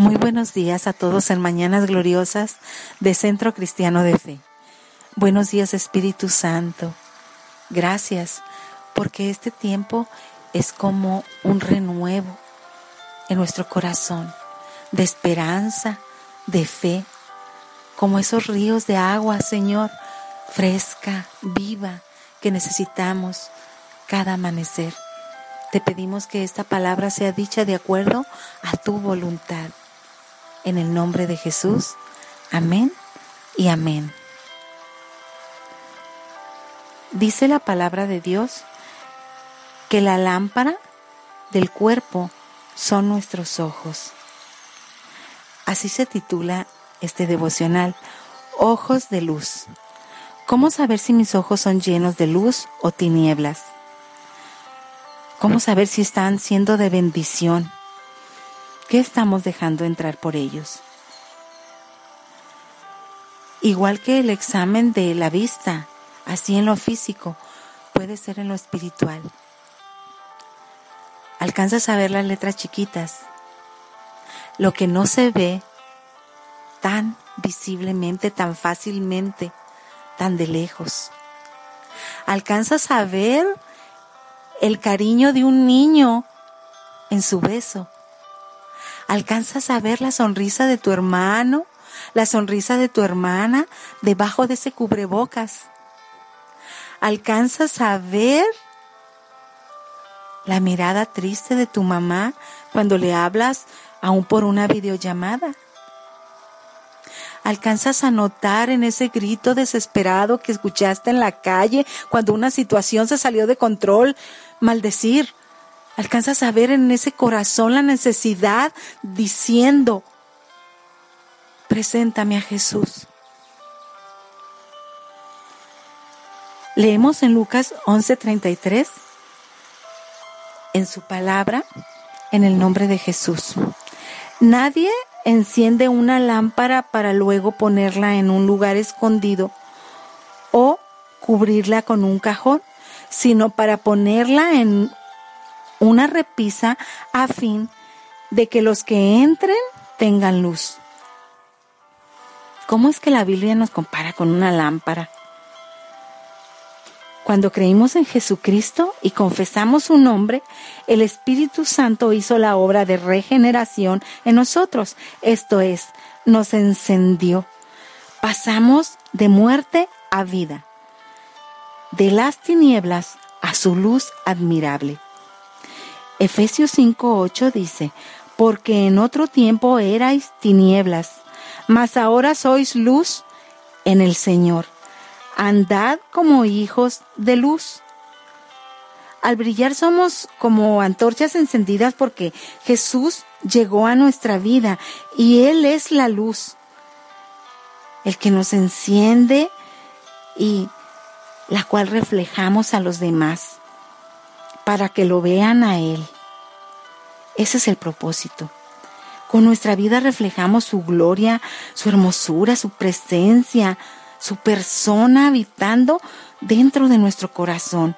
Muy buenos días a todos en Mañanas Gloriosas de Centro Cristiano de Fe. Buenos días Espíritu Santo. Gracias porque este tiempo es como un renuevo en nuestro corazón de esperanza, de fe, como esos ríos de agua, Señor, fresca, viva, que necesitamos cada amanecer. Te pedimos que esta palabra sea dicha de acuerdo a tu voluntad. En el nombre de Jesús. Amén y amén. Dice la palabra de Dios que la lámpara del cuerpo son nuestros ojos. Así se titula este devocional, Ojos de Luz. ¿Cómo saber si mis ojos son llenos de luz o tinieblas? ¿Cómo saber si están siendo de bendición? ¿Qué estamos dejando entrar por ellos? Igual que el examen de la vista, así en lo físico, puede ser en lo espiritual. Alcanzas a ver las letras chiquitas. Lo que no se ve tan visiblemente, tan fácilmente, tan de lejos. Alcanzas a ver el cariño de un niño en su beso. Alcanzas a ver la sonrisa de tu hermano, la sonrisa de tu hermana debajo de ese cubrebocas. Alcanzas a ver la mirada triste de tu mamá cuando le hablas aún por una videollamada. ¿Alcanzas a notar en ese grito desesperado que escuchaste en la calle cuando una situación se salió de control maldecir. Alcanzas a ver en ese corazón la necesidad diciendo, preséntame a Jesús. Leemos en Lucas 11:33, en su palabra, en el nombre de Jesús. Nadie enciende una lámpara para luego ponerla en un lugar escondido o cubrirla con un cajón sino para ponerla en una repisa a fin de que los que entren tengan luz. ¿Cómo es que la Biblia nos compara con una lámpara? Cuando creímos en Jesucristo y confesamos su nombre, el Espíritu Santo hizo la obra de regeneración en nosotros. Esto es, nos encendió. Pasamos de muerte a vida de las tinieblas a su luz admirable. Efesios 5:8 dice, porque en otro tiempo erais tinieblas, mas ahora sois luz en el Señor. Andad como hijos de luz. Al brillar somos como antorchas encendidas porque Jesús llegó a nuestra vida y Él es la luz, el que nos enciende y la cual reflejamos a los demás para que lo vean a Él. Ese es el propósito. Con nuestra vida reflejamos su gloria, su hermosura, su presencia, su persona habitando dentro de nuestro corazón.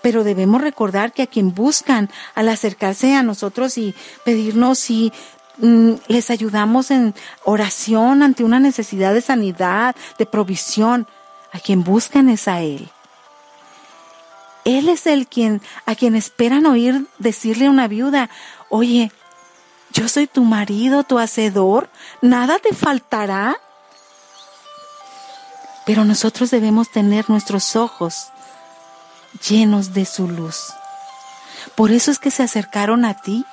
Pero debemos recordar que a quien buscan al acercarse a nosotros y pedirnos si mm, les ayudamos en oración ante una necesidad de sanidad, de provisión, a quien buscan es a Él. Él es el quien, a quien esperan oír decirle a una viuda, oye, yo soy tu marido, tu hacedor, nada te faltará. Pero nosotros debemos tener nuestros ojos llenos de su luz. Por eso es que se acercaron a ti,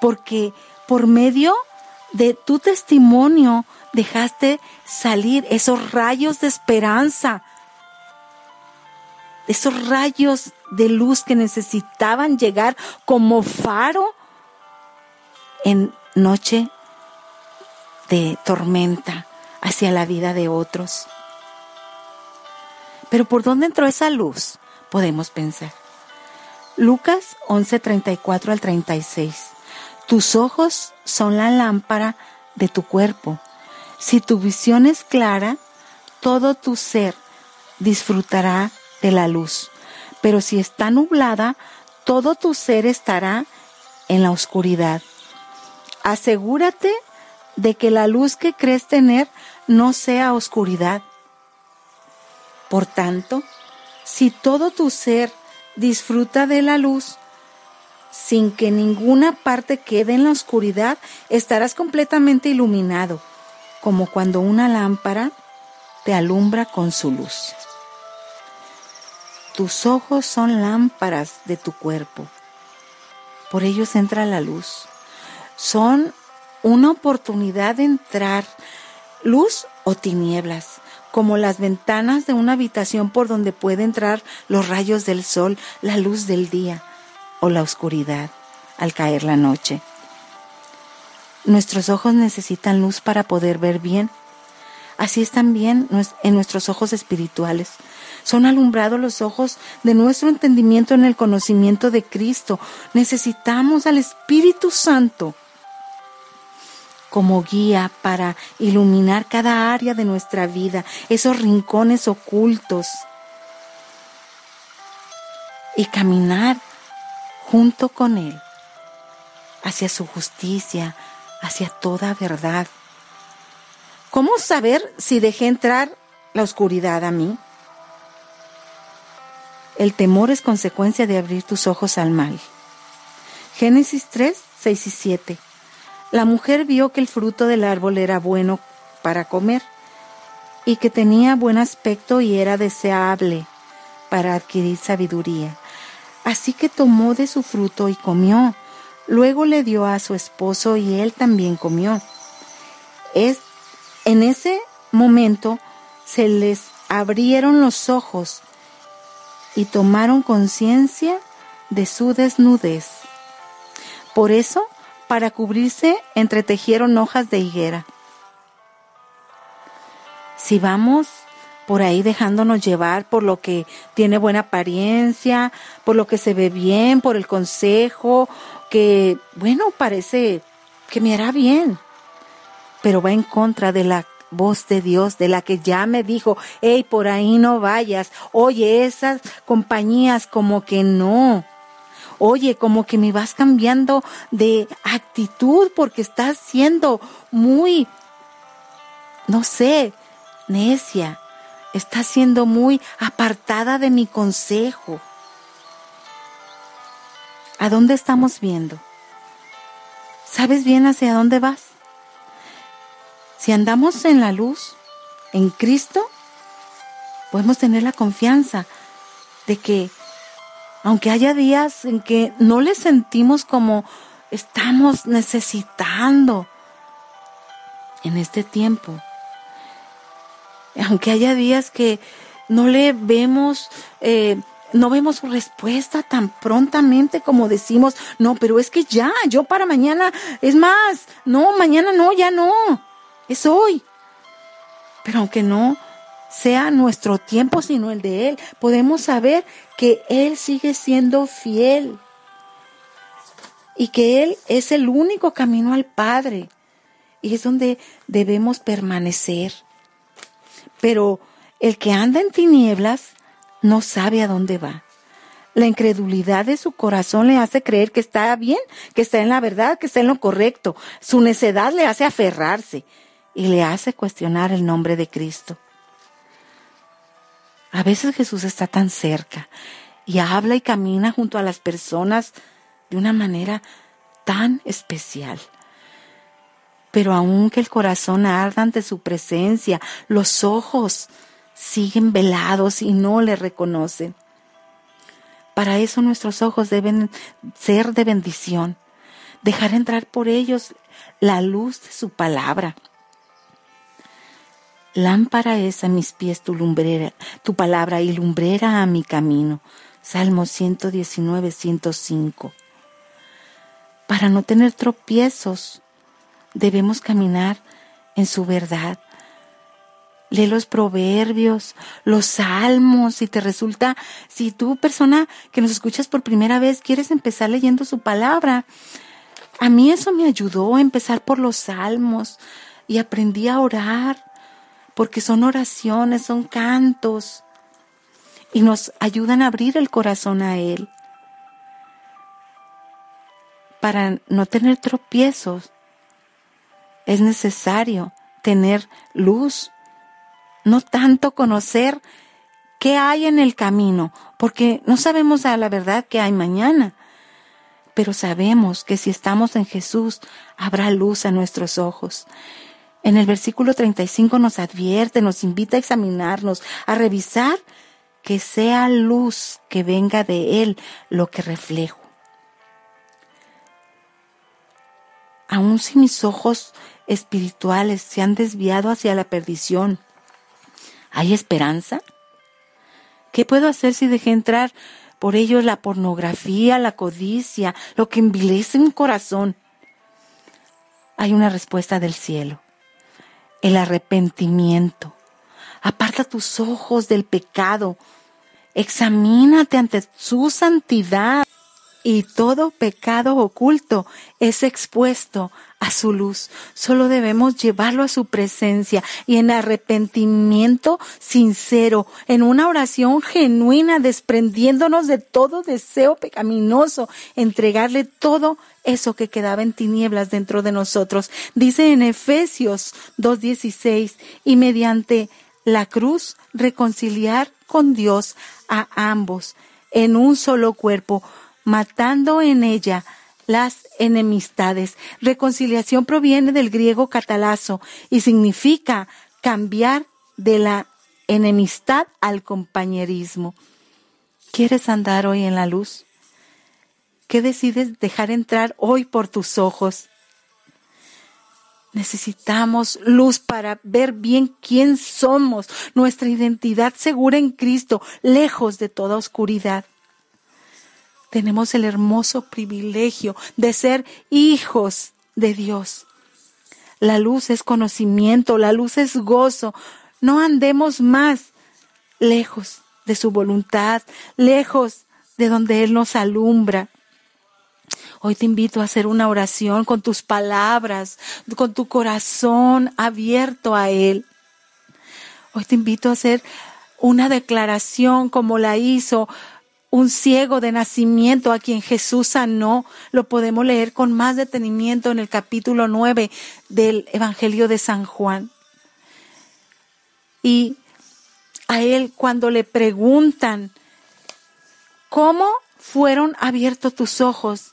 porque por medio de tu testimonio dejaste salir esos rayos de esperanza, esos rayos de luz que necesitaban llegar como faro en noche de tormenta hacia la vida de otros. Pero ¿por dónde entró esa luz? Podemos pensar. Lucas 11:34 al 36. Tus ojos son la lámpara de tu cuerpo. Si tu visión es clara, todo tu ser disfrutará de la luz. Pero si está nublada, todo tu ser estará en la oscuridad. Asegúrate de que la luz que crees tener no sea oscuridad. Por tanto, si todo tu ser disfruta de la luz, sin que ninguna parte quede en la oscuridad, estarás completamente iluminado, como cuando una lámpara te alumbra con su luz. Tus ojos son lámparas de tu cuerpo. Por ellos entra la luz. Son una oportunidad de entrar luz o tinieblas, como las ventanas de una habitación por donde puede entrar los rayos del sol, la luz del día o la oscuridad al caer la noche. Nuestros ojos necesitan luz para poder ver bien. Así es también en nuestros ojos espirituales. Son alumbrados los ojos de nuestro entendimiento en el conocimiento de Cristo. Necesitamos al Espíritu Santo como guía para iluminar cada área de nuestra vida, esos rincones ocultos y caminar junto con Él hacia su justicia, hacia toda verdad. ¿Cómo saber si dejé entrar la oscuridad a mí? El temor es consecuencia de abrir tus ojos al mal. Génesis 3, 6 y 7. La mujer vio que el fruto del árbol era bueno para comer y que tenía buen aspecto y era deseable para adquirir sabiduría. Así que tomó de su fruto y comió. Luego le dio a su esposo y él también comió. Es, en ese momento se les abrieron los ojos y tomaron conciencia de su desnudez. Por eso, para cubrirse, entretejieron hojas de higuera. Si vamos por ahí dejándonos llevar por lo que tiene buena apariencia, por lo que se ve bien, por el consejo, que, bueno, parece que me hará bien, pero va en contra de la voz de Dios, de la que ya me dijo, hey, por ahí no vayas. Oye, esas compañías como que no. Oye, como que me vas cambiando de actitud porque estás siendo muy, no sé, necia. Estás siendo muy apartada de mi consejo. ¿A dónde estamos viendo? ¿Sabes bien hacia dónde vas? Si andamos en la luz, en Cristo, podemos tener la confianza de que, aunque haya días en que no le sentimos como estamos necesitando en este tiempo, aunque haya días que no le vemos, eh, no vemos su respuesta tan prontamente como decimos, no, pero es que ya, yo para mañana, es más, no, mañana no, ya no es hoy. Pero aunque no sea nuestro tiempo, sino el de Él, podemos saber que Él sigue siendo fiel y que Él es el único camino al Padre y es donde debemos permanecer. Pero el que anda en tinieblas no sabe a dónde va. La incredulidad de su corazón le hace creer que está bien, que está en la verdad, que está en lo correcto. Su necedad le hace aferrarse y le hace cuestionar el nombre de Cristo. A veces Jesús está tan cerca y habla y camina junto a las personas de una manera tan especial. Pero aunque el corazón arda ante su presencia, los ojos siguen velados y no le reconocen. Para eso nuestros ojos deben ser de bendición, dejar entrar por ellos la luz de su palabra. Lámpara es a mis pies tu lumbrera, tu palabra y lumbrera a mi camino. Salmo 119, 105. Para no tener tropiezos, debemos caminar en su verdad. Lee los proverbios, los salmos, si te resulta, si tú persona que nos escuchas por primera vez quieres empezar leyendo su palabra. A mí eso me ayudó a empezar por los salmos y aprendí a orar porque son oraciones, son cantos y nos ayudan a abrir el corazón a Él para no tener tropiezos. es necesario tener luz, no tanto conocer qué hay en el camino, porque no sabemos a la verdad qué hay mañana, pero sabemos que si estamos en Jesús habrá luz a nuestros ojos. En el versículo 35 nos advierte, nos invita a examinarnos, a revisar que sea luz que venga de Él lo que reflejo. Aun si mis ojos espirituales se han desviado hacia la perdición, ¿hay esperanza? ¿Qué puedo hacer si dejé entrar por ellos la pornografía, la codicia, lo que envilece mi corazón? Hay una respuesta del cielo el arrepentimiento. Aparta tus ojos del pecado. Examínate ante su santidad. Y todo pecado oculto es expuesto a su luz. Solo debemos llevarlo a su presencia y en arrepentimiento sincero, en una oración genuina, desprendiéndonos de todo deseo pecaminoso, entregarle todo eso que quedaba en tinieblas dentro de nosotros. Dice en Efesios 2.16, y mediante la cruz reconciliar con Dios a ambos en un solo cuerpo, matando en ella las enemistades. Reconciliación proviene del griego catalazo y significa cambiar de la enemistad al compañerismo. ¿Quieres andar hoy en la luz? ¿Qué decides dejar entrar hoy por tus ojos? Necesitamos luz para ver bien quién somos, nuestra identidad segura en Cristo, lejos de toda oscuridad. Tenemos el hermoso privilegio de ser hijos de Dios. La luz es conocimiento, la luz es gozo. No andemos más lejos de su voluntad, lejos de donde Él nos alumbra. Hoy te invito a hacer una oración con tus palabras, con tu corazón abierto a Él. Hoy te invito a hacer una declaración como la hizo un ciego de nacimiento a quien Jesús sanó. Lo podemos leer con más detenimiento en el capítulo 9 del Evangelio de San Juan. Y a él cuando le preguntan, ¿cómo fueron abiertos tus ojos?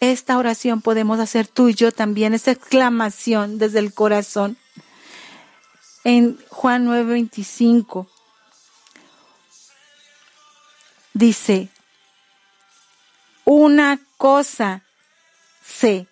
esta oración podemos hacer tú y yo también, esta exclamación desde el corazón. En Juan 9:25 dice, una cosa sé,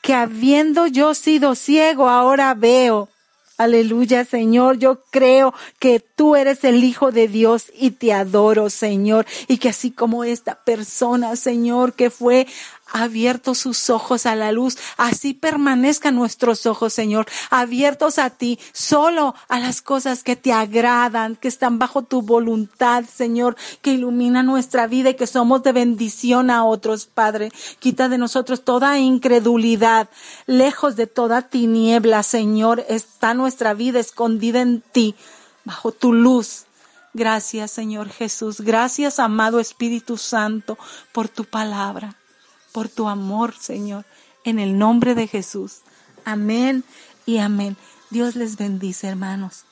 que habiendo yo sido ciego, ahora veo. Aleluya, Señor. Yo creo que tú eres el Hijo de Dios y te adoro, Señor. Y que así como esta persona, Señor, que fue abierto sus ojos a la luz, así permanezcan nuestros ojos, Señor, abiertos a ti, solo a las cosas que te agradan, que están bajo tu voluntad, Señor, que ilumina nuestra vida y que somos de bendición a otros, Padre. Quita de nosotros toda incredulidad, lejos de toda tiniebla, Señor, está nuestra vida escondida en ti, bajo tu luz. Gracias, Señor Jesús. Gracias, amado Espíritu Santo, por tu palabra por tu amor, Señor, en el nombre de Jesús. Amén y amén. Dios les bendice, hermanos.